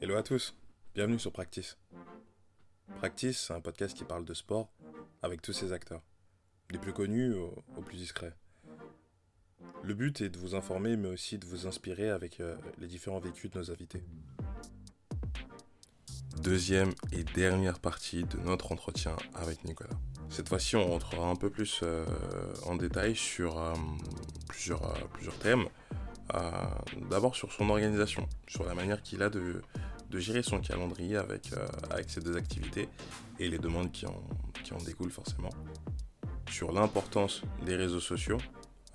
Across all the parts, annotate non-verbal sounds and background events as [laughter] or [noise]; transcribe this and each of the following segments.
Hello à tous, bienvenue sur Practice. Practice, c'est un podcast qui parle de sport avec tous ses acteurs, des plus connus aux, plus discrets. Le but est de vous informer mais aussi de vous inspirer avec euh, les différents vécus de nos invités. Deuxième et dernière partie de notre entretien avec Nicolas. Cette fois-ci, on rentrera un peu plus euh, en détail sur euh, plusieurs, plusieurs thèmes. Euh, D'abord sur son organisation, sur la manière qu'il a de, gérer son calendrier avec, euh, ses deux activités et les demandes qui en, découlent forcément. Sur l'importance des réseaux sociaux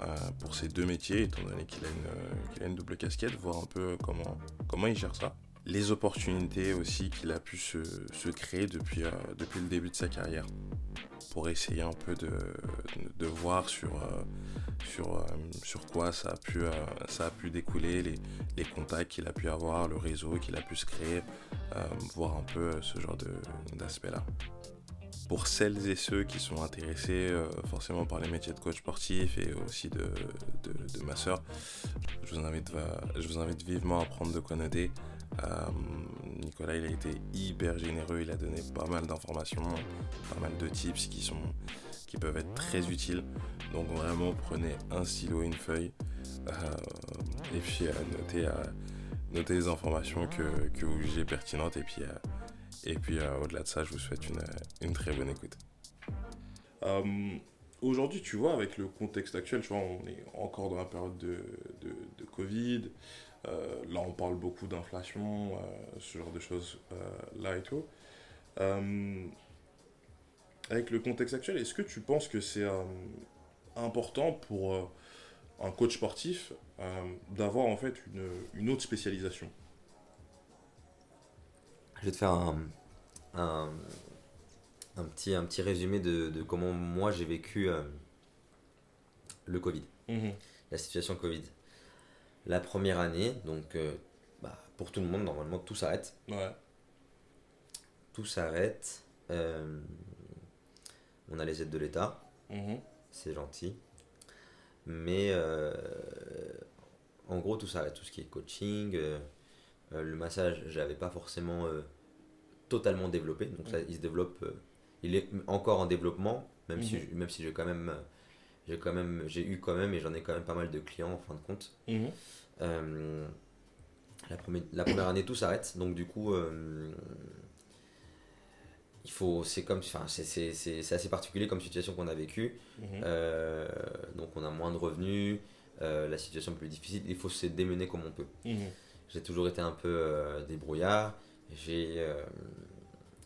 euh, pour ces deux métiers, étant donné qu'il a, une, euh, double casquette, voir un peu comment il gère ça. Les opportunités aussi qu'il a pu se, créer depuis, euh, depuis le début de sa carrière pour essayer un peu de, de voir sur, euh, sur, euh, sur quoi ça a pu, ça a pu découler, les, les contacts qu'il a pu avoir, le réseau qu'il a pu se créer, voir un peu ce genre d'aspect-là. Pour celles et ceux qui sont intéressés forcément par les métiers de coach sportif et aussi de, de, de masseur, je vous, invite, je vous invite vivement à prendre de quoi noter. Euh, Nicolas, il a été hyper généreux, il a donné pas mal d'informations, pas mal de tips qui, sont, qui peuvent être très utiles. Donc vraiment, prenez un stylo et une feuille euh, et puis euh, notez, les informations que, que vous jugez pertinentes et puis, au-delà de ça, je vous souhaite une, très bonne écoute. Aujourd'hui, tu vois, avec le contexte actuel, tu vois, on est encore dans la période de, de, de Covid. Euh, là, on parle beaucoup d'inflation, euh, ce genre de choses euh, là et tout. Avec le contexte actuel, est-ce que tu penses que c'est important pour un coach sportif d'avoir en fait une, une autre spécialisation? Je vais te faire un, un, un petit, un petit résumé de, de comment moi j'ai vécu euh, le Covid, la situation Covid. La première année, donc euh, bah, pour tout le monde, normalement tout s'arrête. Ouais. Tout s'arrête. euh, on a les aides de l'État, Mhm. c'est gentil. Mais euh, en gros, tout s'arrête. Tout ce qui est coaching, le massage, j'avais pas forcément totalement développé. Donc ça, il se développe. il est encore en développement, même si, Mhm. je- même si j'ai quand même, j'ai quand même, j'ai eu quand même et j'en ai quand même pas mal de clients en fin de compte. Mhm. Euh, la, première, la première année, tout s'arrête. Donc, du coup, euh, il faut. C'est comme. Enfin, c'est- assez particulier comme situation qu'on a vécue. Mhm. Euh, donc, on a moins de revenus. la situation est plus difficile. Il faut se démener comme on peut. Mhm. J'ai toujours été un peu débrouillard. J'ai.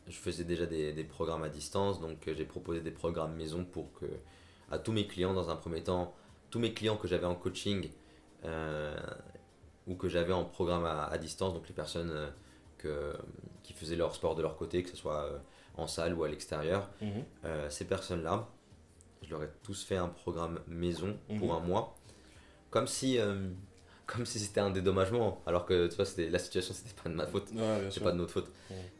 je faisais déjà des, des programmes à distance, donc j'ai proposé des programmes maison pour que à tous mes clients, dans un premier temps, tous mes clients que j'avais en coaching euh, ou que j'avais en programme à, à distance, donc les personnes euh, que, qui faisaient leur sport de leur côté, que ce soit euh, en salle ou à l'extérieur, Mhm. ces personnes-là, je leur ai tous fait un programme maison pour Mhm. un mois, comme si, comme si c'était un dédommagement, alors que tu vois, c'était- la situation c'était pas de ma faute, Ouais, c'est pas de notre faute.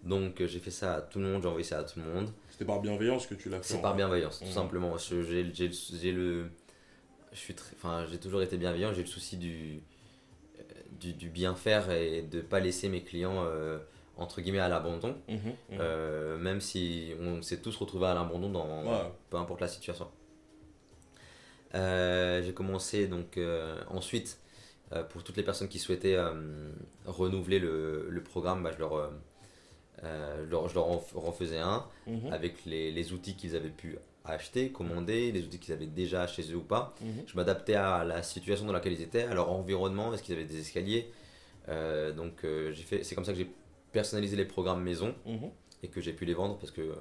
Donc euh, j'ai fait ça à tout le monde, j'ai envoyé ça à tout le monde. C'était par bienveillance que tu l'as fait. C'est par bienveillance, tout simplement. J'ai le, j'ai le, je suis très, enfin, j'ai toujours été bienveillant. J'ai le souci du, euh, du, du bien faire et de pas laisser mes clients euh, entre guillemets à l'abandon. Mhm. Mhm. Euh, même si on s'est tous retrouvés à l'abandon dans peu importe la situation. J'ai commencé donc ensuite euh, pour toutes les personnes qui souhaitaient euh, renouveler le, le programme, bah, je leur, euh, je leur, je leur en f- refaisais un Mhm. avec les, les outils qu'ils avaient pu acheter, commander, les outils qu'ils avaient déjà chez eux ou pas. Mhm. Je m'adaptais à la situation dans laquelle ils étaient, à leur environnement, est-ce qu'ils avaient des escaliers. Donc j'ai fait, c'est comme ça que j'ai personnalisé les programmes maison Mhm. et que j'ai pu les vendre parce que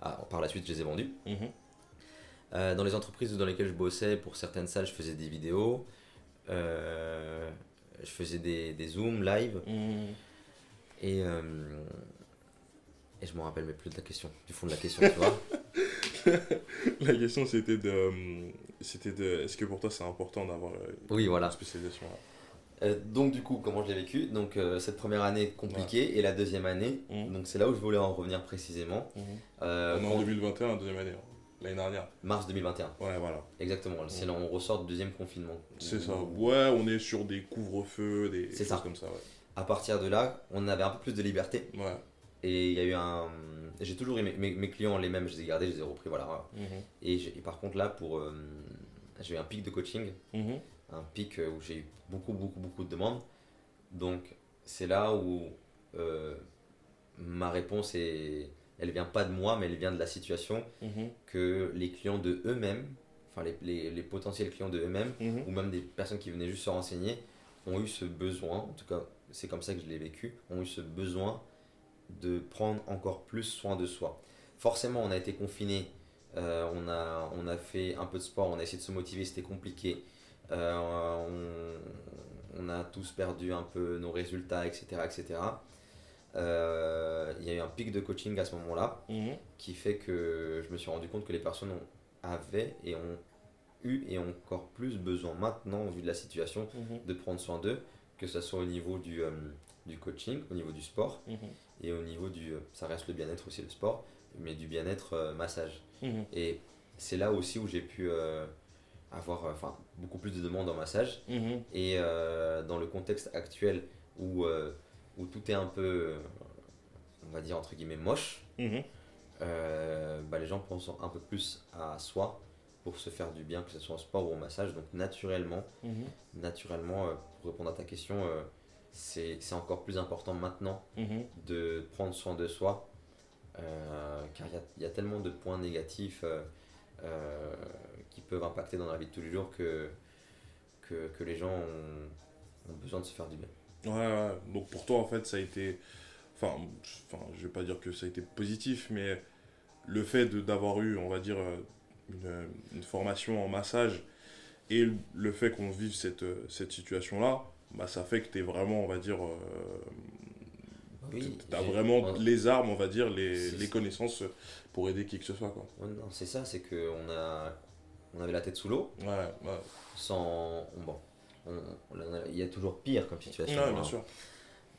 ah, par la suite je les ai vendus. Euh, dans les entreprises dans lesquelles je bossais, pour certaines salles, je faisais des vidéos, euh, je faisais des, des zooms live Mhm. et, euh, et je me rappelle même plus de la question, du fond de la question, tu vois. [laughs] La question c'était de, euh, c'était de, est-ce que pour toi c'est important d'avoir Oui, voilà. une spécialisation là Euh, donc du coup, comment je l'ai vécu? Donc euh, cette première année compliquée et la deuxième année, Mhm. donc c'est là où je voulais en revenir précisément. Euh, On est en 2021, deuxième année. hein. L'année dernière. Mars 2021. Ouais, voilà. Exactement. C'est là on ressort du deuxième confinement. C'est ça. Ouais, on est sur des couvre-feux, des choses ça. comme ça, ouais. À partir de là, on avait un peu plus de liberté. Ouais. Et il y a eu un. J'ai toujours eu mes, clients les mêmes, je les ai gardés, je les ai repris, voilà. Mhm. Et par contre, là, pour. euh, j'ai eu un pic de coaching, Mhm. un pic euh, où j'ai eu beaucoup, beaucoup, beaucoup de demandes. Donc, c'est là où euh, ma réponse est. Elle vient pas de moi, mais elle vient de la situation Mhm. que les clients de eux-mêmes, enfin les, les, les potentiels clients de eux-mêmes, Mhm. ou même des personnes qui venaient juste se renseigner, ont eu ce besoin, en tout cas c'est comme ça que je l'ai vécu, ont eu ce besoin de prendre encore plus soin de soi. Forcément, on a été confinés, euh, on, a, on a fait un peu de sport, on a essayé de se motiver, c'était compliqué. Euh, on, on a tous perdu un peu nos résultats, etc. etc. Euh, Il y a eu un pic de coaching à ce moment-là Mhm. qui fait que je me suis rendu compte que les personnes ont, avaient et ont eu et ont encore plus besoin maintenant, au vu de la situation, Mhm. de prendre soin d'eux, que ce soit au niveau du, euh, du coaching, au niveau du sport Mhm. et au niveau du. euh, ça reste le bien-être aussi, le sport, mais du bien-être euh, massage. Et c'est là aussi où j'ai pu euh, avoir enfin, beaucoup plus de demandes en massage. Et dans le contexte actuel où, où tout est un peu, euh, on va dire entre guillemets, moche, Mhm. euh, bah, les gens pensent un peu plus à soi pour se faire du bien, que ce soit en sport ou en massage. Donc naturellement, Mhm. naturellement euh, pour répondre à ta question, euh, c'est encore plus important maintenant Mhm. de prendre soin de soi, car il y a, il y a tellement de points négatifs qui peuvent impacter dans la vie de tous les jours que, que, que les gens ont, ont besoin de se faire du bien. Ouais, ouais. Donc pour toi, en fait, ça a été. Enfin, enfin, je vais pas dire que ça a été positif, mais le fait d'avoir eu, on va dire, euh, une, une formation en massage et le fait qu'on vive cette, euh, cette situation-là, bah, ça fait que tu es vraiment, on va dire. euh, Oui, tu as vraiment les armes, on va dire, les, les connaissances pour aider qui que ce soit. Quoi. Ouais, non, c'est ça, c'est qu'on a, on avait la tête sous l'eau, Ouais, ouais. sans. Bon, il y a toujours pire comme situation. Ouais, bien hein. sûr.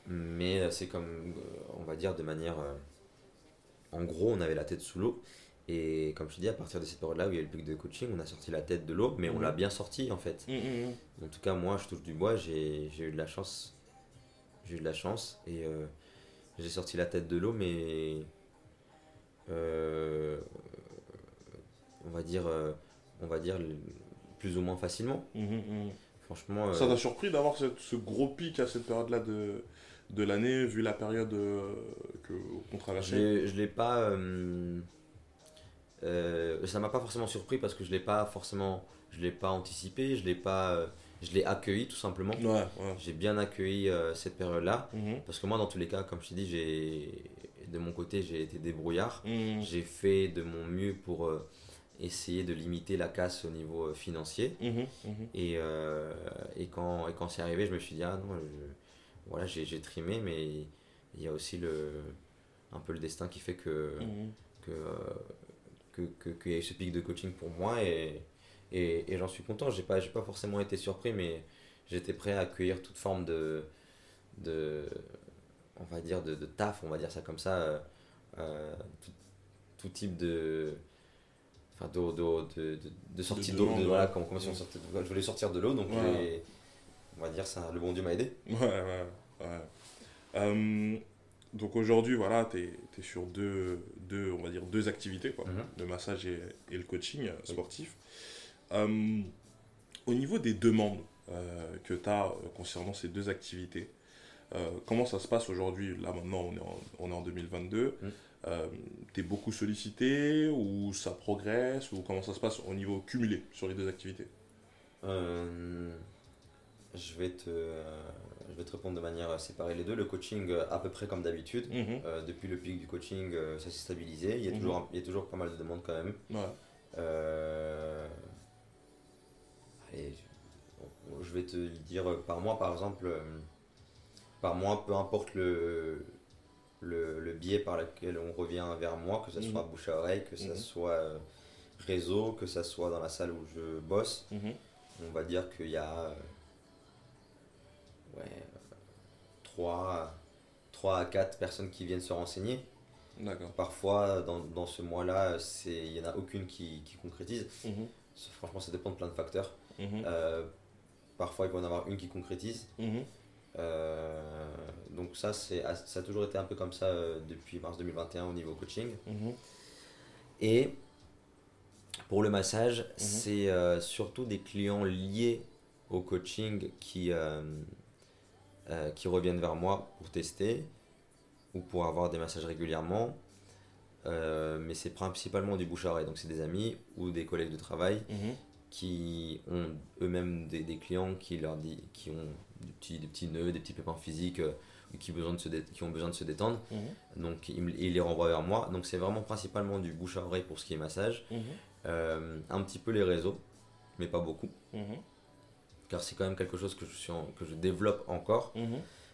Mais euh, c'est comme, euh, on va dire, de manière. euh, en gros, on avait la tête sous l'eau. Et comme je te dis, à partir de cette période-là où il y a eu le pic de coaching, on a sorti la tête de l'eau, mais on Mhm. l'a bien sorti en fait. Mhm, mhm. En tout cas, moi, je touche du bois, j'ai eu de la chance. J'ai eu de la chance et euh, j'ai sorti la tête de l'eau, mais. euh, on va dire. euh, on va dire plus ou moins facilement. Franchement. euh, Ça t'a surpris d'avoir ce gros pic à cette période-là de, de l'année, vu la période euh, que- qu'on Je traversait l'ai- je l'ai pas. euh, euh, ça m'a pas forcément surpris parce que je l'ai pas forcément. Je l'ai pas anticipé, je l'ai pas. euh, je l'ai accueilli tout simplement. Ouais, ouais. J'ai bien accueilli euh, cette période-là Mhm, parce que moi, dans tous les cas, comme je t'ai dit, j'ai de mon côté, j'ai été débrouillard. mhm. J'ai fait de mon mieux pour euh, essayer de limiter la casse au niveau euh, financier. Mhm, mhm. Et, euh, et quand, et quand c'est arrivé, je me suis dit, ah non, je- voilà, j'ai j'ai trimé, mais il y a aussi le, un peu le destin qui fait que, Mhm. que, euh, que, que- qu'il y a eu ce pic de coaching pour moi et, et, et j'en suis content. J'ai pas, j'ai pas forcément été surpris, mais j'étais prêt à accueillir toute forme de, de on va dire, de, de taf, on va dire ça comme ça, euh, tout, tout type de. Enfin, de, de, de, de, de sortie De d'eau. de- voilà, comme, comme si on sortait je voulais sortir de l'eau, donc Ouais. on va dire ça, le bon Dieu m'a aidé. Ouais, ouais, ouais. Euh, donc aujourd'hui, voilà, tu es, sur deux, deux, on va dire, deux activités, quoi. Mhm. le massage et, et le coaching euh, sportif. Euh, au niveau des demandes euh, que tu as concernant ces deux activités, comment ça se passe aujourd'hui? Là maintenant, on est en, on est en 2022. Mhm. tu es beaucoup sollicité ou ça progresse ou comment ça se passe au niveau cumulé sur les deux activités? Euh, je, vais te, euh, je vais te répondre de manière séparée les deux. Le coaching, euh, à peu près comme d'habitude. Mhm. Euh, depuis le pic du coaching, euh, ça s'est stabilisé. Il y, a Mhm. toujours il y a toujours pas mal de demandes quand même. Ouais. Euh, allez, je- vais te dire euh, par mois, par exemple, euh, par mois, peu importe le, le, le biais par lequel on revient vers moi, que ce Mhm. soit bouche à oreille, que ce Mhm. soit euh, réseau, que ce soit dans la salle où je bosse, Mhm. on va dire qu'il y a euh, ouais, 3, à 4 personnes qui viennent se renseigner. Parfois, dans, dans ce mois-là, il n'y en a aucune qui, qui concrétise. Franchement, ça dépend de plein de facteurs. Euh, parfois, il peut y en avoir une qui concrétise. Mhm. Euh, donc ça, c'est, ça a toujours été un peu comme ça euh, depuis mars 2021 au niveau coaching. Mhm. Et pour le massage, c'est euh, surtout des clients liés au coaching qui, euh, euh, qui reviennent vers moi pour tester ou pour avoir des massages régulièrement. Mais c'est principalement du bouche à oreille. Donc c'est des amis ou des collègues de travail Mhm. Qui ont eux-mêmes des, des clients qui leur dit, qui ont des petits, des petits nœuds, des petits pépins physiques, euh, qui, besoin de se qui ont besoin de se détendre. Mhm. Donc ils, les renvoient vers moi. Donc c'est vraiment principalement du bouche à oreille pour ce qui est massage. Mhm. Euh, un petit peu les réseaux, mais pas beaucoup. Mhm. Car c'est quand même quelque chose que je, suis en- que je développe encore.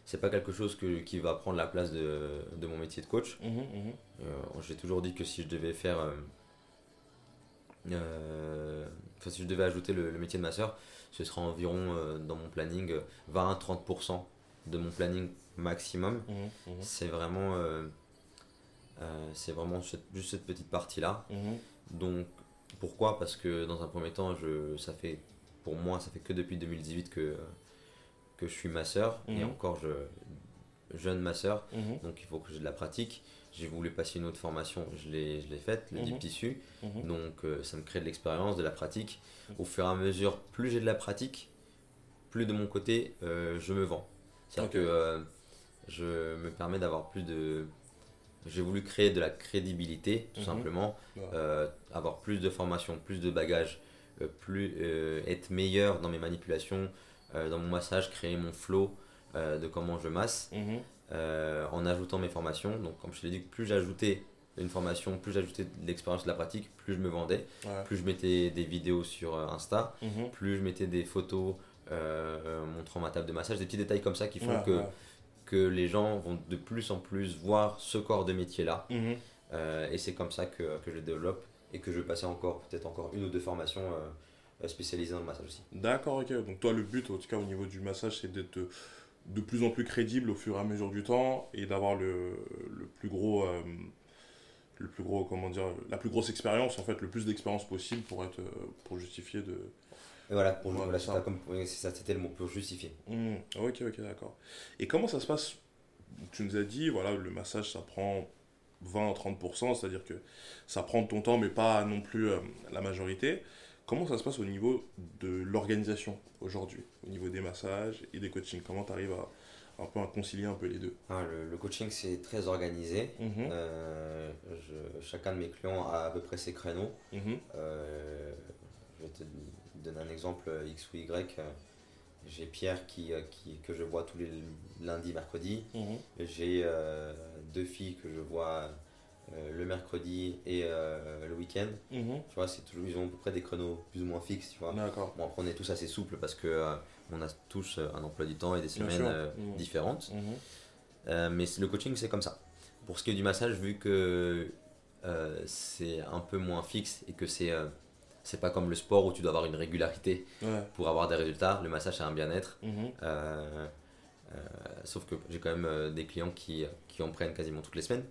C'est pas quelque chose que, qui va prendre la place de, de mon métier de coach. Euh, J'ai toujours dit que si je devais faire. Euh, enfin, si je devais ajouter le, le métier de masseur, ce serait environ euh, dans mon planning euh, 20 à 30% de mon planning maximum. Mhm. Mhm. C'est vraiment. euh, c'est vraiment cette- juste cette petite partie-là. Mhm. Donc, pourquoi? Parce que dans un premier temps, je, ça fait, pour moi, ça fait que depuis 2018 que, que je suis masseur. Et Mhm. encore, je, jeune masseur. Mhm. Donc, il faut que j'ai de la pratique. J'ai voulu passer une autre formation, je l'ai, je l'ai faite, le Mhm. deep tissu. Mhm. Donc, euh, ça me crée de l'expérience, de la pratique. Au fur et à mesure, plus j'ai de la pratique, plus de mon côté, euh, je me vends. C'est-à-dire que euh, je me permets d'avoir plus de. J'ai voulu créer de la crédibilité, tout Mhm. simplement. Avoir plus de formation, plus de bagages, plus, être meilleur dans mes manipulations, dans mon massage, créer mon flow de comment je masse. Euh, en ajoutant mes formations. Donc, comme je te l'ai dit, plus j'ajoutais une formation, plus j'ajoutais de l'expérience, de la pratique, plus je me vendais, Ouais. plus je mettais des vidéos sur euh, Insta, Mhm. plus je mettais des photos euh, montrant ma table de massage, des petits détails comme ça qui font Ouais, que, ouais. que les gens vont de plus en plus voir ce corps de métier là. Mhm. Euh, et c'est comme ça que, que je développe et que je vais passer encore peut-être encore une ou deux formations spécialisées dans le massage aussi. D'accord, ok. Donc toi, le but, en tout cas au niveau du massage, c'est d'être de plus en plus crédible au fur et à mesure du temps et d'avoir le, le plus gros, euh, le plus gros, comment dire, la plus grosse expérience, en fait, le plus d'expérience possible pour être, euh, pour justifier de. Et voilà, pour, voilà, ça. c'est comme, c'est c'était le mot pour justifier. Hmm, Ok, ok, d'accord. Et comment ça se passe? Tu nous as dit, voilà, le massage, ça prend 20 à 30%, c'est-à-dire que ça prend de ton temps, mais pas non plus euh, la majorité. Comment ça se passe au niveau de l'organisation aujourd'hui, au niveau des massages et des coachings? Comment tu arrives à, un peu à concilier un peu les deux? Ah, le, le coaching c'est très organisé. Mhm, Euh, je- chacun de mes clients a à peu près ses créneaux. mhm, Euh, je vais te donner un exemple euh, X ou Y. J'ai Pierre qui, qui, que je vois tous les lundis, mercredis. mhm. J'ai euh, deux filles que je vois euh, le mercredi et euh, le week-end. Mhm. Tu vois, c'est toujours, ils ont à peu près des créneaux plus ou moins fixes, tu vois. D'accord. Bon, après, on est tous assez souples parce que euh, on a tous un emploi du temps et des semaines Mhm. différentes. Mhm. Mais le coaching, c'est comme ça. Pour ce qui est du massage, vu que c'est un peu moins fixe et que c'est c'est pas comme le sport où tu dois avoir une régularité Ouais. pour avoir des résultats, le massage, c'est un bien-être. Euh, sauf que j'ai quand même euh, des clients qui, qui en prennent quasiment toutes les semaines,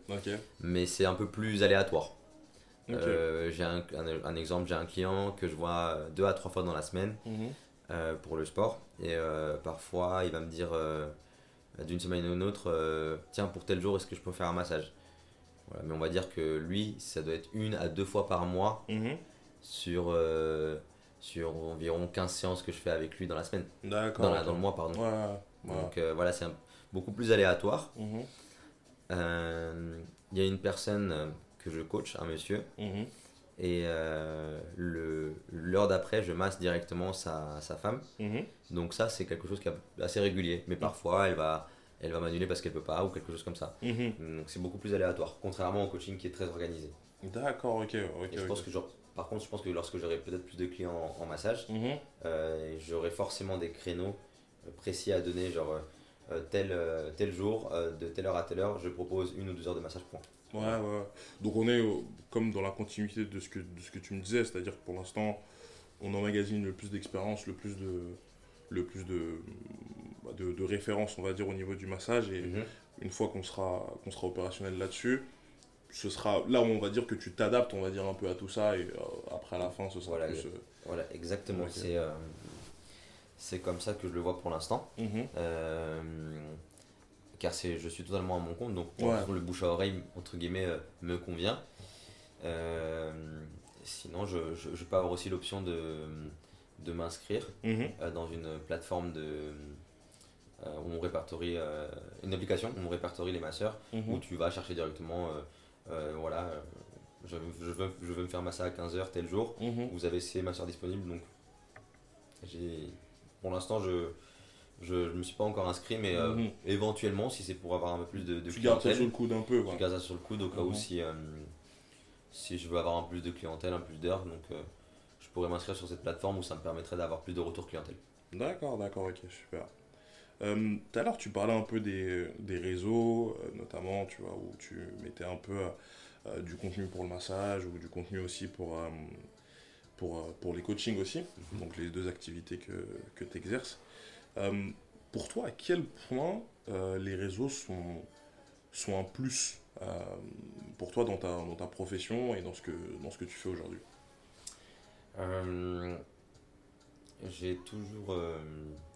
mais c'est un peu plus aléatoire. Euh, j'ai un, un- un exemple, j'ai un client que je vois euh, deux à trois fois dans la semaine Mhm. euh, pour le sport. Et euh, parfois, il va me dire euh, d'une semaine à une autre euh, Tiens, pour tel jour, est-ce que je peux faire un massage? Voilà, Mais on va dire que lui, ça doit être une à deux fois par mois Mhm. sur, euh, sur environ 15 séances que je fais avec lui dans la semaine. D'accord. Dans, le mois, pardon. Ouais, Donc euh, voilà, c'est beaucoup plus aléatoire. Mhm. Euh, Il y a une personne euh, que je coach, un monsieur, Mhm. et euh, l'heure d'après, je masse directement sa, sa femme. Mhm. Donc ça, c'est quelque chose qui est assez régulier. Mais parfois, elle va, elle va m'annuler parce qu'elle peut pas ou quelque chose comme ça. Donc c'est beaucoup plus aléatoire, contrairement au coaching qui est très organisé. D'accord, ok. Et je pense que genre, par contre, je pense que lorsque j'aurai peut-être plus de clients en, en massage, j'aurai forcément des créneaux précis à donner, genre euh, euh, tel, euh, tel jour, euh, de telle heure à telle heure, je propose une ou deux heures de massage point. Ouais, ouais. Donc on est euh, comme dans la continuité de ce que, de ce que tu me disais, c'est-à-dire que pour l'instant, on emmagasine le plus d'expérience, le plus de le plus de, bah, de, de références, on va dire, au niveau du massage. Et Mhm. une fois qu'on sera, qu'on sera opérationnel là-dessus, ce sera là où on va dire que tu t'adaptes, on va dire un peu à tout ça, et euh, après à la fin, ce sera Voilà, plus. euh, Voilà, exactement. C'est euh, c'est comme ça que je le vois pour l'instant. mhm. Euh, car c'est, je suis totalement à mon compte, donc pour Ouais. l'instant, le bouche à oreille, entre guillemets, euh, me convient. Euh, sinon, je, je, je peux avoir aussi l'option de, de m'inscrire Mhm. euh, dans une plateforme de, où on répertorie, une application où on répertorie les masseurs, Mhm. où tu vas chercher directement, voilà, je, je, veux, je veux me faire masser à 15h tel jour, Mhm. vous avez ces masseurs disponibles, donc j'ai, pour l'instant, je je ne me suis pas encore inscrit, mais euh, Mhm. éventuellement, si c'est pour avoir un peu plus de, de Tu gardes ça sous le coude un peu, quoi. je garde ça sur le coude au cas où Mhm. si, euh, si je veux avoir un plus de clientèle, un plus d'heures, donc euh, je pourrais m'inscrire sur cette plateforme où ça me permettrait d'avoir plus de retour clientèle. D'accord, d'accord, ok, super. Tout à l'heure, tu parlais un peu des, des réseaux, notamment, tu vois, où tu mettais un peu du contenu pour le massage ou du contenu aussi pour, pour, euh, pour les coachings aussi, donc les deux activités que, que tu exerces. pour toi, à quel point euh, les réseaux sont, sont un plus euh, pour toi dans ta, dans ta profession et dans ce que, dans ce que tu fais aujourd'hui? Euh, j'ai toujours. euh,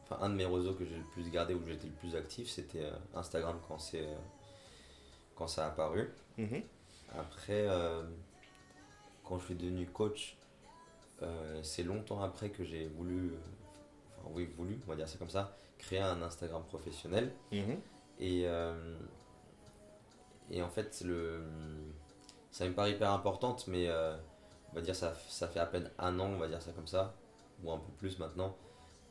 Enfin, un de mes réseaux que j'ai le plus gardé, où j'étais le plus actif, c'était euh, Instagram quand, c'est, euh, quand ça a apparu. Mhm. Après, euh, quand je suis devenu coach, euh, c'est longtemps après que j'ai voulu, euh, enfin oui, voulu, on va dire ça comme ça, créer un Instagram professionnel. Mhm. Et, euh, et en fait, le, ça me paraît hyper importante, mais on va dire ça, ça fait à peine un an, on va dire ça comme ça, ou un peu plus maintenant,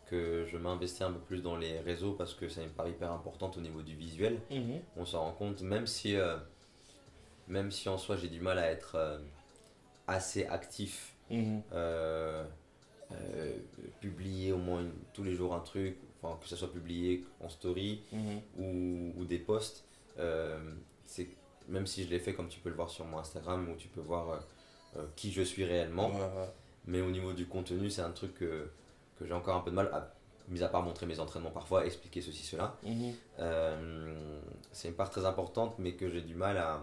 que je m'investis un peu plus dans les réseaux parce que ça me paraît hyper importante au niveau du visuel Mhm. on s'en rend compte, même si, euh, même si en soi j'ai du mal à être euh, assez actif, Mhm. euh, euh, publier au moins une- tous les jours un truc, enfin, que ce soit publié en story Mhm. ou, ou des posts, euh, c'est, même si je l'ai fait comme tu peux le voir sur mon Instagram où tu peux voir euh, euh, qui je suis réellement, Ouais, ouais. mais au niveau du contenu c'est un truc que, que j'ai encore un peu de mal à, mis à part montrer mes entraînements parfois, expliquer ceci, cela. Mhm. Euh, c'est une part très importante, mais que j'ai du mal à,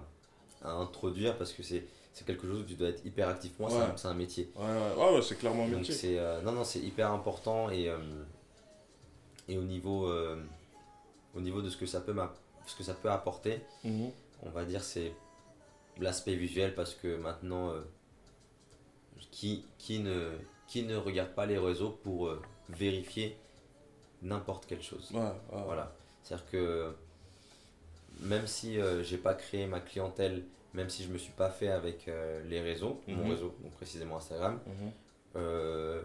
à introduire parce que c'est c'est quelque chose où tu dois être hyper actif. Pour moi, c'est Ouais. un- c'est un, métier. Ouais, ouais, ouais, ouais, c'est clairement un métier. euh, non non c'est hyper important et euh, et au niveau euh, au niveau de ce que ça peut ce que ça peut apporter, Mhm. on va dire c'est l'aspect visuel parce que maintenant euh, qui qui ne qui ne regarde pas les réseaux pour vérifier n'importe quelle chose. Ouais, ouais, ouais. Voilà. C'est-à-dire que même si j'ai pas créé ma clientèle, même si je me suis pas fait avec euh, les réseaux, mon Mhm. réseau, donc précisément Instagram, Mhm. euh,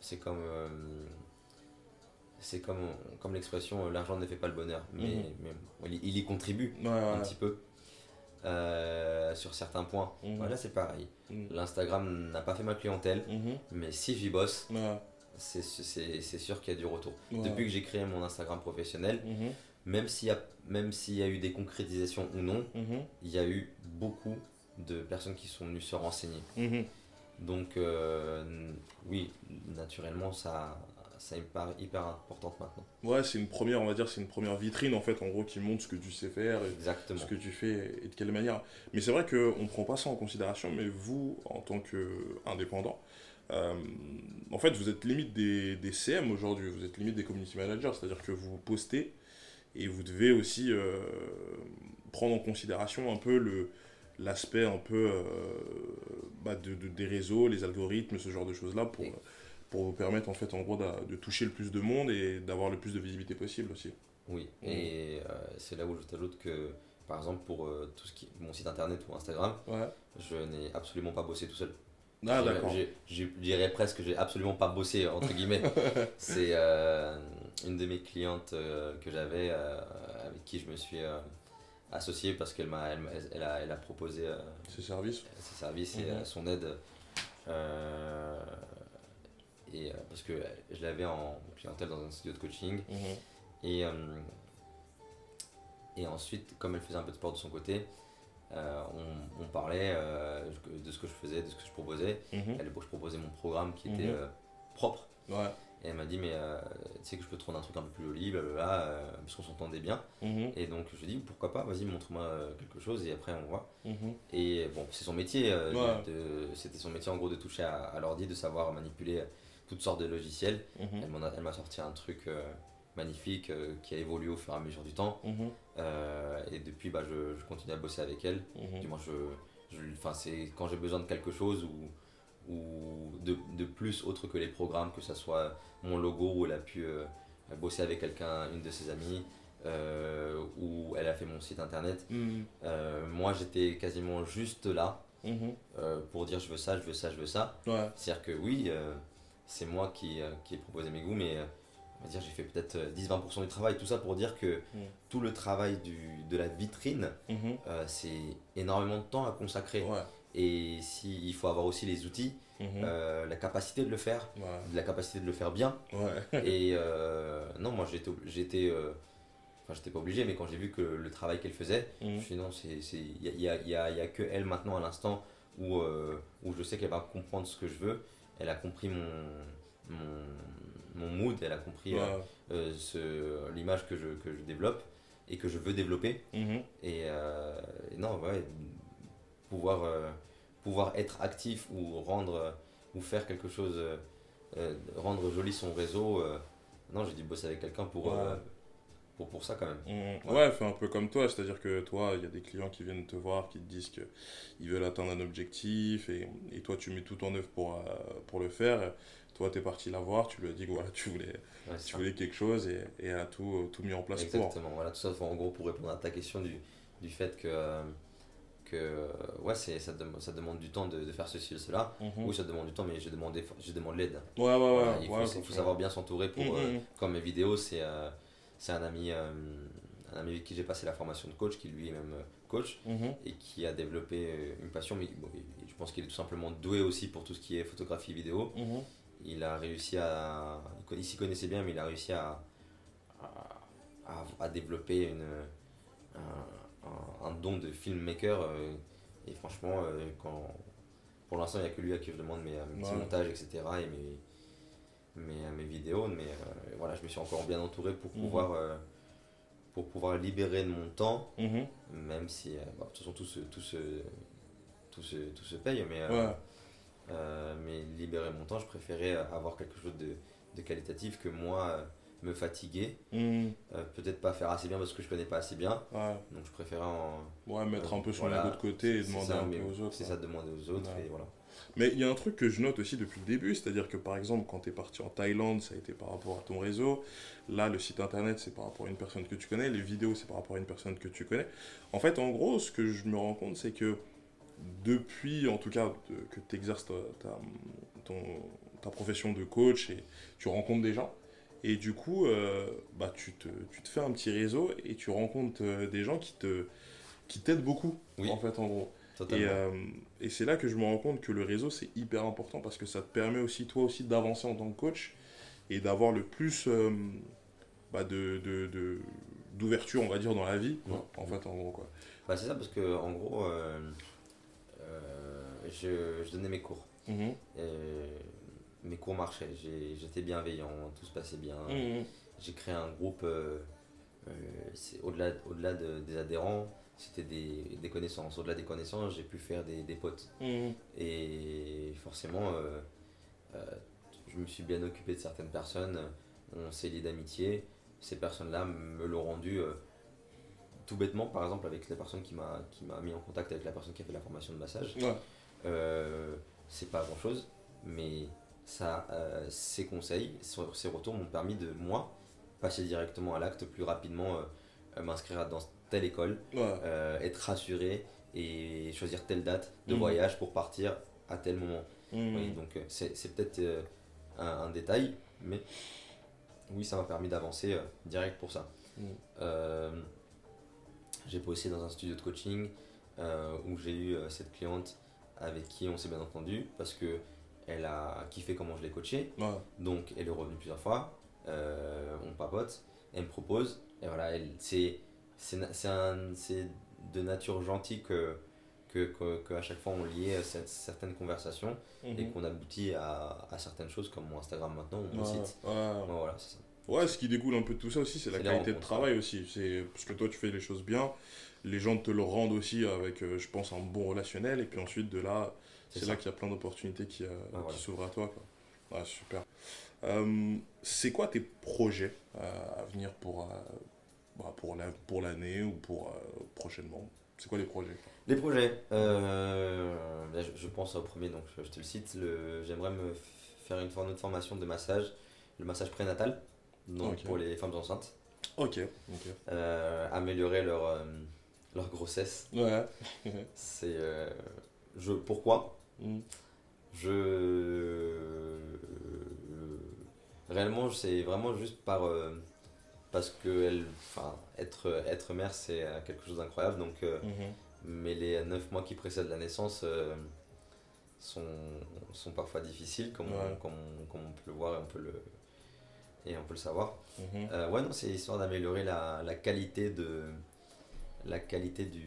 c'est comme euh, c'est comme comme l'expression l'argent ne fait pas le bonheur, mais, Mhm. mais il, il y contribue Ouais, un ouais. petit peu euh, sur certains points. Mhm. Voilà, c'est pareil. L'Instagram n'a pas fait ma clientèle, mais si j'y bosse, Ouais, c'est c'est- c'est sûr qu'il y a du retour. ouais. Depuis que j'ai créé mon Instagram professionnel, Mhm. même s'il y, a- même s'il y a eu des concrétisations ou non, Mhm. il y a eu beaucoup de personnes qui sont venues se renseigner. Mhm. Donc, euh, oui, naturellement, ça, ça me paraît hyper importante maintenant. Ouais, c'est une première, on va dire, c'est une première vitrine en fait, en gros, qui montre ce que tu sais faire et Exactement. ce que tu fais et de quelle manière. Mais c'est vrai qu'on ne prend pas ça en considération, mais vous, en tant qu'indépendant, euh, en fait, vous êtes limite des, des CM aujourd'hui, vous êtes limite des community managers, c'est-à-dire que vous postez et vous devez aussi euh, prendre en considération un peu le l'aspect un peu euh, bah, de, de- des réseaux, les algorithmes, ce genre de choses-là pour, pour vous permettre en fait en gros de, toucher le plus de monde et d'avoir le plus de visibilité possible aussi. Oui, Mhm. et c'est là où je t'ajoute que, par exemple, pour tout ce qui mon site internet ou Instagram, Ouais. je n'ai absolument pas bossé tout seul. Ah d'accord. Je dirais presque que j'ai absolument pas bossé, entre guillemets. [laughs] C'est euh, une de mes clientes euh, que j'avais, euh, avec qui je me suis associé parce qu'elle m'a, elle, elle a, elle a proposé Ces services. ses services et Mhm. son aide. et, parce que je l'avais en clientèle dans un studio de coaching. Mhm. Et, et ensuite, comme elle faisait un peu de sport de son côté, euh, on, on parlait euh, de ce que je faisais, de ce que je proposais. Elle, je proposais mon programme qui était Mhm. euh, propre. Ouais. Et elle m'a dit, mais tu sais que je peux te rendre un truc un peu plus joli, blablabla, parce qu'on s'entendait bien. Mhm. Et donc je lui ai dit, pourquoi pas, vas-y, montre-moi quelque chose et après on voit. Mhm. Et bon, c'est son métier, Ouais. c'était son métier en gros de toucher à, à l'ordi, de savoir manipuler toutes sortes de logiciels. Elle m'a sorti un truc magnifique euh, qui a évolué au fur et à mesure du temps. Mhm. Euh, et depuis, bah, je, je continue à bosser avec elle. Mhm. Du moins, je, je, c'est quand j'ai besoin de quelque chose ou, ou de, de plus autre que les programmes, que ce soit mon logo où elle a pu euh, bosser avec quelqu'un, une de ses amies, ou elle a fait mon site internet. Mhm. Moi, j'étais quasiment juste là pour dire je veux ça, je veux ça, je veux ça. Ouais. C'est-à-dire que oui, c'est moi qui, qui ai proposé mes goûts, mais on va dire j'ai fait peut-être euh, 10-20% du travail. Tout ça pour dire que Mm. tout le travail du, de la vitrine, Mhm. euh, c'est énormément de temps à consacrer. Ouais. Et si, il faut avoir aussi les outils, Mhm. euh, la capacité de le faire, Ouais. la capacité de le faire bien. Ouais. Et euh, non, moi j'étais, j'étais, euh, enfin j'étais pas obligé, mais quand j'ai vu que le travail qu'elle faisait, je Mhm. me suis dit non, c'est, c'est, il y a, y a- y a- que elle maintenant à l'instant où, euh, où je sais qu'elle va comprendre ce que je veux. Elle a compris mon, mon, mon mood, elle a compris euh, Ouais. euh, ce, l'image que je, que je développe et que je veux développer. Mhm. Et, euh, et non, ouais, pouvoir, euh, pouvoir être actif ou rendre ou faire quelque chose, rendre joli son réseau. non, j'ai dû bosser avec quelqu'un pour, Ouais. pour, pour ça quand même. Mhm. Ouais, fais un peu comme toi, c'est-à-dire que toi, il y a des clients qui viennent te voir, qui te disent qu'ils veulent atteindre un objectif, et, et toi, tu mets tout en œuvre pour, pour le faire. Toi, tu es parti la voir, tu lui as dit que voilà, tu voulais, Ouais, tu ça. voulais quelque chose, et, et elle a tout, tout mis en place pour. Exactement, voilà, tout ça en gros pour répondre à ta question du, du fait que, euh, que euh, ouais, c'est, ça, dem- ça demande du temps de, de faire ceci ou cela. Mhm. Oui, ça demande du temps, mais je demande, je demande l'aide. Ouais, ouais, ouais. Voilà, il faut, il savoir bien s'entourer pour, euh, mhm. comme mes vidéos, c'est euh, c'est un ami, euh, un ami avec qui j'ai passé la formation de coach, qui lui est même euh, coach, Mhm. et qui a développé euh, une passion, mais bon, je pense qu'il est tout simplement doué aussi pour tout ce qui est photographie vidéo. Mhm. Il a réussi à. il s'y connaissait bien, mais il a réussi à, à, à- développer une, un, don de filmmaker. euh, et franchement, euh, quand, pour l'instant, il n'y a que lui à qui je demande mes, mes petits Ouais. montages, etc. et mes, mes, mes vidéos. Mais euh, voilà, je me suis encore bien entouré pour Mhm. pouvoir, euh, pour pouvoir libérer de mon temps, Mhm. même si, euh, bah, de toute façon, tout se, tout se, tout se, tout se paye. Mais, Ouais. Euh, mais libérer mon temps, je préférais avoir quelque chose de, de qualitatif que moi euh, me fatiguer. Euh, Peut-être pas faire assez bien parce que je connais pas assez bien. Ouais. Donc je préférais en. Ouais, mettre un peu son Voilà, de côté et demander ça, un mais peu aux autres. C'est ça, demander aux autres. Ouais. Et voilà. Mais il y a un truc que je note aussi depuis le début, c'est-à-dire que par exemple, quand tu es parti en Thaïlande, ça a été par rapport à ton réseau. Là, le site internet, c'est par rapport à une personne que tu connais. Les vidéos, c'est par rapport à une personne que tu connais. En fait, en gros, ce que je me rends compte, c'est que depuis, en tout cas, que tu exerces ta, ta- ton- ta profession de coach et tu rencontres des gens. Et du coup, euh, bah, tu, te, tu te fais un petit réseau et tu rencontres euh, des gens qui te qui t'aident beaucoup, Oui. en fait, en gros. Et, Totalement. euh, et c'est là que je me rends compte que le réseau, c'est hyper important parce que ça te permet aussi, toi aussi, d'avancer en tant que coach et d'avoir le plus euh, bah, de, d'ouverture, on va dire, dans la vie. quoi. En fait, en gros, quoi. Bah, c'est ça parce que en gros, je, je donnais mes cours. Mhm. Et mes cours marchaient. J'étais bienveillant, tout se passait bien. Mhm. J'ai créé un groupe, euh, euh, au-delà de- des adhérents, c'était des, des connaissances. Au-delà des connaissances, j'ai pu faire des, des potes. Mhm. Et forcément, euh, euh, je me suis bien occupé de certaines personnes, on s'est lié d'amitié. Ces personnes-là me l'ont rendu euh, tout bêtement, par exemple avec la personne qui m'a qui m'a mis en contact avec la personne qui a fait la formation de massage. Ouais. Euh, c'est pas grand chose, mais ça, euh, ces conseils, ces retours m'ont permis de moi passer directement à l'acte plus rapidement, euh, m'inscrire dans telle école, Ouais. être rassuré et choisir telle date de Mhm. voyage pour partir à tel moment. Oui, donc c'est c'est peut-être un, un détail, mais oui, ça m'a permis d'avancer direct pour ça. Euh, j'ai bossé dans un studio de coaching où j'ai eu cette cliente avec qui on s'est bien entendu parce que elle a kiffé comment je l'ai coachée. Ouais. Donc elle est revenue plusieurs fois, euh, on papote, elle me propose, et voilà, c'est, de nature gentille que, que, que, que à chaque fois on liait cette- certaines conversations et Mhm. qu'on aboutit à, à certaines choses comme mon Instagram maintenant ou mon Ouais, site. ouais. Ouais, voilà, c'est ça. Ouais, ce qui découle un peu de tout ça aussi, c'est la qualité de travail aussi. C'est parce que toi, tu fais les choses bien, les gens te le rendent aussi avec, euh, je pense, un bon relationnel, et puis ensuite de là, C'est là qu'il y a plein d'opportunités qui, euh, Ah, s'ouvrent à toi. Quoi. Ouais, super. Euh, c'est quoi tes projets euh, à venir pour, bah, pour, la, pour l'année ou pour prochainement? C'est quoi les projets? Les projets, là, je, je pense au premier, donc je, je te le cite. J'aimerais me faire une, une autre formation de massage, le massage prénatal, donc pour les femmes enceintes, Ok. Ok. Euh, améliorer leur, euh, leur grossesse. Ouais. C'est, euh, je, pourquoi Mm. Je. Réellement, c'est vraiment juste par. euh, parce que elle, enfin, être, être mère, c'est quelque chose d'incroyable. Donc, euh, Mhm. mais les 9 mois qui précèdent la naissance euh, sont, sont parfois difficiles, comme, on, comme, comme on peut le voir et on peut le, et on peut le savoir. Mhm. Euh, ouais, non, c'est histoire d'améliorer la, la qualité de. La qualité du,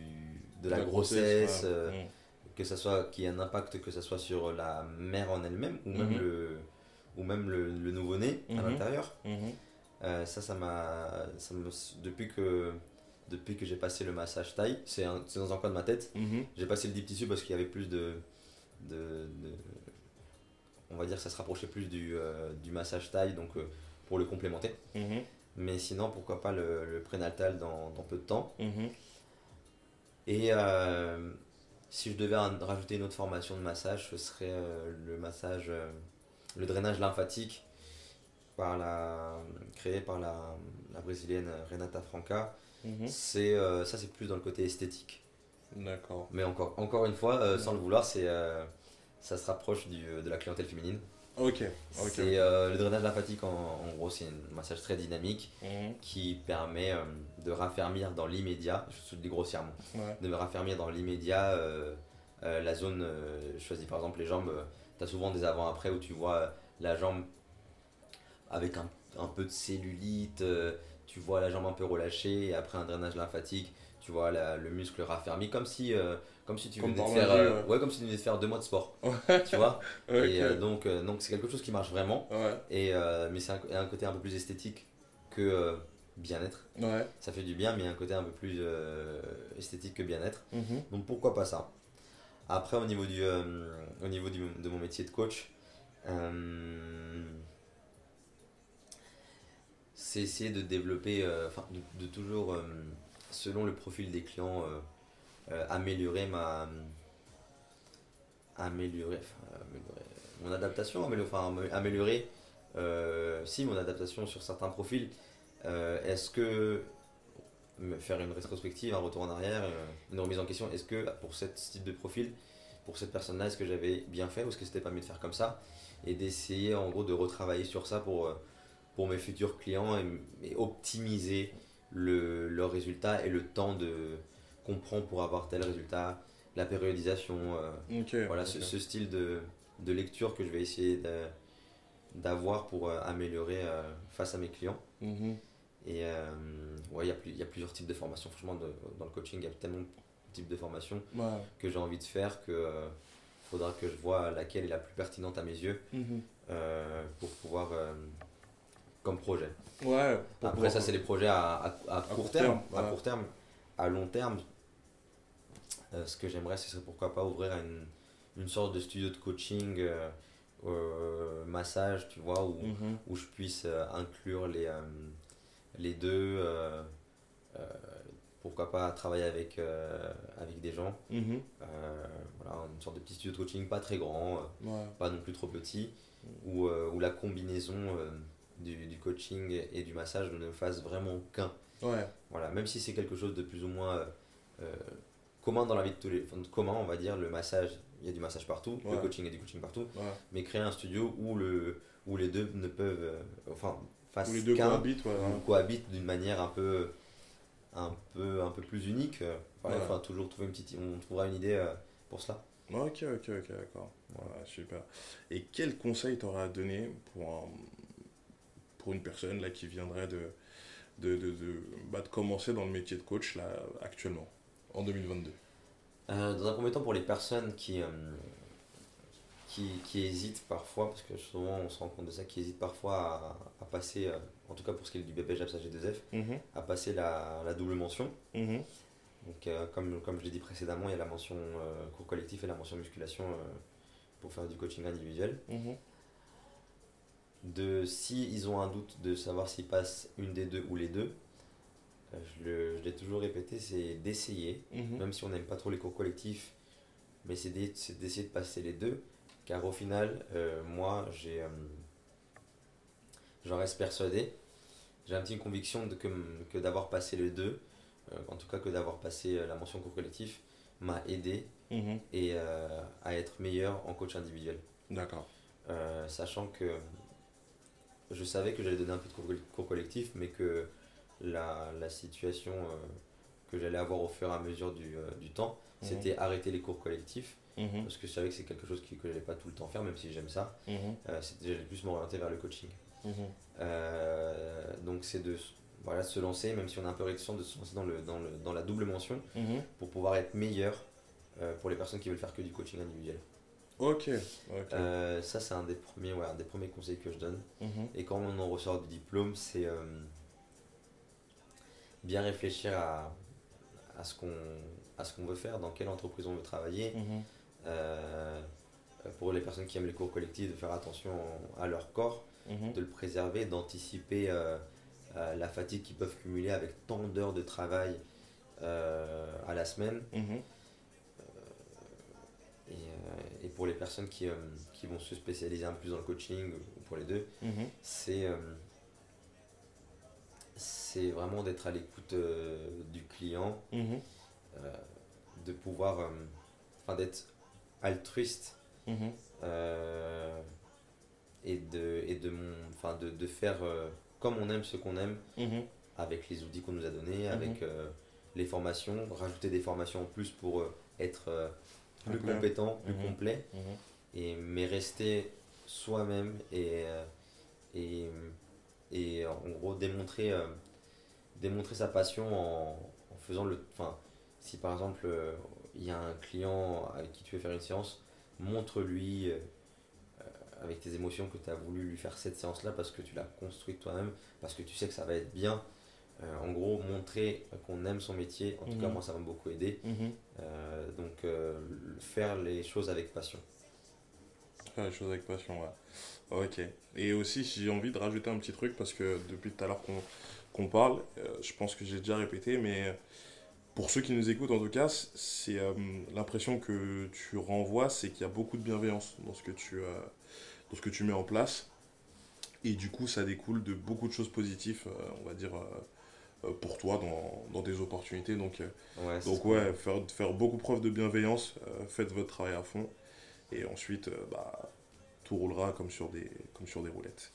de la, grossesse, euh, Mhm. que ça soit qui ait un impact que ça soit sur la mère en elle-même ou même Mhm. le ou même le, le nouveau-né à l'intérieur. Euh, ça ça m'a depuis que depuis que j'ai passé le massage taille c'est dans un coin de ma tête j'ai passé le deep tissue parce qu'il y avait plus de, de, de- on va dire que ça se rapprochait plus du, euh, du massage taille donc euh, pour le complémenter Mhm. mais sinon pourquoi pas le, le prénatal dans, dans peu de temps Mhm. Et euh, si je devais rajouter une autre formation de massage, ce serait euh, le massage, euh, le drainage lymphatique par la, créé par la, la brésilienne Renata Franca. Mhm. C'est, ça, c'est plus dans le côté esthétique. D'accord. Mais encore, encore une fois, sans le vouloir, c'est, ça se rapproche du, de la clientèle féminine. Ok. Ok. C'est, euh, le drainage lymphatique, en, en gros, c'est un massage très dynamique Mhm. qui permet euh, de raffermir dans l'immédiat, je dis grossièrement, Ouais. de me raffermir dans l'immédiat euh, la zone euh, choisie. Par exemple, les jambes, tu as souvent des avant-après où tu vois la jambe avec un, un peu de cellulite, tu vois la jambe un peu relâchée, et après un drainage lymphatique, tu vois la- le muscle raffermi, comme si, euh, comme si tu Comme venais de faire, euh, ouais. ouais, comme si tu venais de faire deux mois de sport, tu vois. [laughs] Et euh, donc, euh, donc c'est quelque chose qui marche vraiment, Ouais. et, mais c'est un, un côté un peu plus esthétique que bien-être. Ouais. Ça fait du bien, mais il y a un côté un peu plus euh, esthétique que bien-être. Mhm. Donc pourquoi pas ça? Après, au niveau, du, euh, au niveau du- de mon métier de coach, euh, c'est essayer de développer, enfin de, de toujours, selon le profil des clients, euh, euh, améliorer ma. améliorer, enfin, améliorer mon adaptation, améliorer, enfin, amé- améliorer euh, si mon adaptation sur certains profils. Est-ce que faire une rétrospective, un retour en arrière, une remise en question. Est-ce que pour ce type de profil, pour cette personne-là, est-ce que j'avais bien fait ou est-ce que c'était pas mieux de faire comme ça Et d'essayer en gros de retravailler sur ça pour, pour mes futurs clients et optimiser le, leur résultat et le temps de qu'on prend pour avoir tel résultat, la périodisation. euh, voilà ce, ce style de, de lecture que je vais essayer d'avoir pour euh, améliorer euh, face à mes clients. Mhm. Et ouais, il y, a y plusieurs types de formations. Franchement, de- dans le coaching, il y a tellement de types de formations que j'ai envie de faire que faudra que je vois laquelle est la plus pertinente à mes yeux Mhm. pour pouvoir comme projet. Ouais. Après, ça, c'est les projets à, à- à court, court terme. terme, À court terme. À long terme, euh, ce que j'aimerais, ce serait pourquoi pas ouvrir une, une sorte de studio de coaching, euh, euh, massage, tu vois, où, Mhm. où je puisse inclure les, les deux. pourquoi pas travailler avec, avec des gens. Mhm. Voilà, une sorte de petit studio de coaching, pas très grand, Ouais. pas non plus trop petit, où, euh, où la combinaison du, du coaching et du massage ne fasse vraiment qu'un. Ouais. Voilà, même si c'est quelque chose de plus ou moins euh, euh, commun dans la vie de tous les. Enfin, commun, on va dire, le massage, il y a du massage partout, le coaching, il y a du coaching partout, Ouais. mais créer un studio où, le, où les deux ne peuvent. euh, enfin, fassent Où les deux cohabitent, ou cohabitent d'une manière un peu un peu un peu plus unique toujours trouver une petite on trouvera une idée pour cela Ok, ok, ok, d'accord. Voilà, super. Et quel conseil t'aurais à donner pour, un- pour une personne là, qui viendrait de, de, de, de, bah, de commencer dans le métier de coach là, actuellement, en 2022 Euh, dans un premier temps, pour les personnes qui, euh, qui, qui hésitent parfois, parce que souvent on se rend compte de ça, qui hésitent parfois à, à passer, euh, en tout cas pour ce qui est du BPJ G2F, Mhm, à passer la, la double mention. mhm. Donc, comme, comme je l'ai dit précédemment, il y a la mention cours collectif et la mention musculation pour faire du coaching individuel. Mhm. De si ils ont un doute de savoir s'ils passent une des deux ou les deux, euh, je le- je l'ai toujours répété, c'est d'essayer, Mhm. même si on n'aime pas trop les cours collectifs, mais c'est d'e- c'est d'essayer de passer les deux, car au final, euh, moi, j'ai, euh, j'en reste persuadé, j'ai un petit conviction de que, que d'avoir passé les deux, euh, en tout cas que d'avoir passé la mention cours collectif, m'a aidé Mhm. et à être meilleur en coach individuel. D'accord. Sachant que je savais que j'allais donner un peu de cours, cours collectif, mais que la, la situation euh, que j'allais avoir au fur et à mesure du, euh, du temps, Mhm. c'était arrêter les cours collectifs, Mhm, parce que je savais que c'est quelque chose qui- que j'allais pas tout le temps faire, même si j'aime ça. mhm, Euh, j'allais plus m'orienter vers le coaching. Euh, donc c'est de voilà, se lancer, même si on est un peu réticent, de se lancer dans, le, dans, le, dans la double mention pour pouvoir être meilleur pour les personnes qui veulent faire que du coaching individuel. Ok. Euh, ça, c'est un des premiers, ouais, un des premiers conseils que je donne. Mhm, Et quand on en ressort du diplôme, c'est euh, bien réfléchir à, à ce qu'on veut faire, dans quelle entreprise on veut travailler. mhm. Euh, pour les personnes qui aiment les cours collectifs, de faire attention à leur corps, Mhm. de le préserver, d'anticiper la fatigue qu'ils peuvent cumuler avec tant d'heures de travail à la semaine. Et, et pour les personnes qui, euh, qui vont se spécialiser un peu plus dans le coaching, ou pour les deux, Mhm. c'est euh, c'est vraiment d'être à l'écoute euh, du client, Mhm. de pouvoir, enfin d'être altruiste Mhm. et de et de mon, de, de faire comme on aime ce qu'on aime avec les outils qu'on nous a donnés, avec les formations, rajouter des formations en plus pour être plus compétent, plus Mhm. complet Mhm. et mais rester soi-même et, euh, et, et en gros démontrer, euh, démontrer sa passion en, en faisant le enfin si par exemple euh, il y a un client avec qui tu veux faire une séance montre-lui euh, avec tes émotions que tu as voulu lui faire cette séance là parce que tu l'as construite toi-même parce que tu sais que ça va être bien Euh, en gros montrer qu'on aime son métier en tout cas Mhm. moi ça m'a beaucoup aidé Mhm. Euh, donc euh, faire les choses avec passion Faire les choses avec passion, ouais. Ok. Et aussi, si j'ai envie de rajouter un petit truc, parce que depuis tout à l'heure qu'on qu'on parle, euh, je pense que j'ai déjà répété, mais pour ceux qui nous écoutent en tout cas, c'est euh, l'impression que tu renvoies, c'est qu'il y a beaucoup de bienveillance dans ce que tu, euh, dans ce que tu mets en place. Et du coup, ça découle de beaucoup de choses positives, euh, on va dire, pour toi dans, dans tes opportunités. Donc, euh, ouais, donc ouais, faire, faire beaucoup preuve de bienveillance, euh, faites votre travail à fond, et ensuite, euh, bah, tout roulera comme sur des, comme sur des roulettes.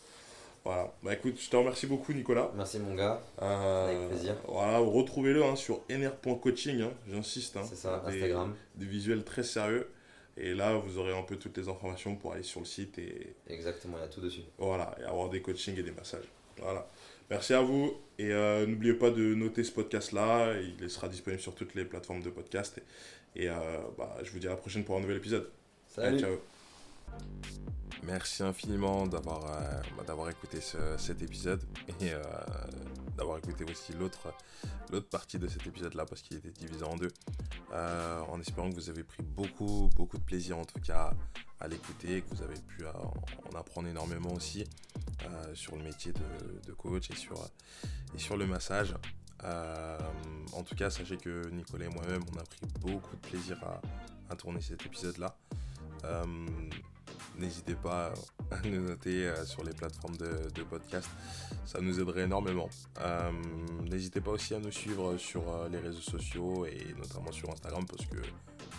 Voilà, bah écoute, je te remercie beaucoup Nicolas. merci mon gars Euh, Avec plaisir. Voilà, retrouvez-le hein, sur nr.coaching, hein, j'insiste. hein. c'est ça des, Instagram Des visuels très sérieux. Et là, vous aurez un peu toutes les informations pour aller sur le site et, exactement il y a tout dessus voilà, et avoir des coachings et des massages. Voilà. Merci à vous. Et euh, n'oubliez pas de noter ce podcast-là. Il sera disponible sur toutes les plateformes de podcast. Et, et, euh, bah, je vous dis à la prochaine pour un nouvel épisode. salut ciao. Merci infiniment d'avoir euh, bah, d'avoir écouté ce- cet épisode et euh, d'avoir écouté aussi l'autre l'autre partie de cet épisode-là parce qu'il était divisé en deux. Euh, en espérant que vous avez pris beaucoup beaucoup de plaisir en tout cas à l'écouter, que vous avez pu en apprendre énormément aussi sur le métier de, coach et sur et sur le massage. En tout cas, sachez que Nicolas et moi-même, on a pris beaucoup de plaisir à, tourner cet épisode-là. Euh, N'hésitez pas à nous noter euh, sur les plateformes de, podcast, ça nous aiderait énormément. Euh, N'hésitez pas aussi à nous suivre sur euh, les réseaux sociaux et notamment sur Instagram parce que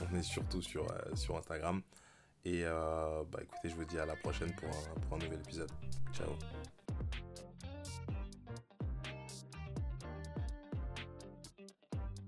on est surtout sur, sur Instagram. Et bah écoutez, je vous dis à la prochaine pour pour un nouvel épisode. Ciao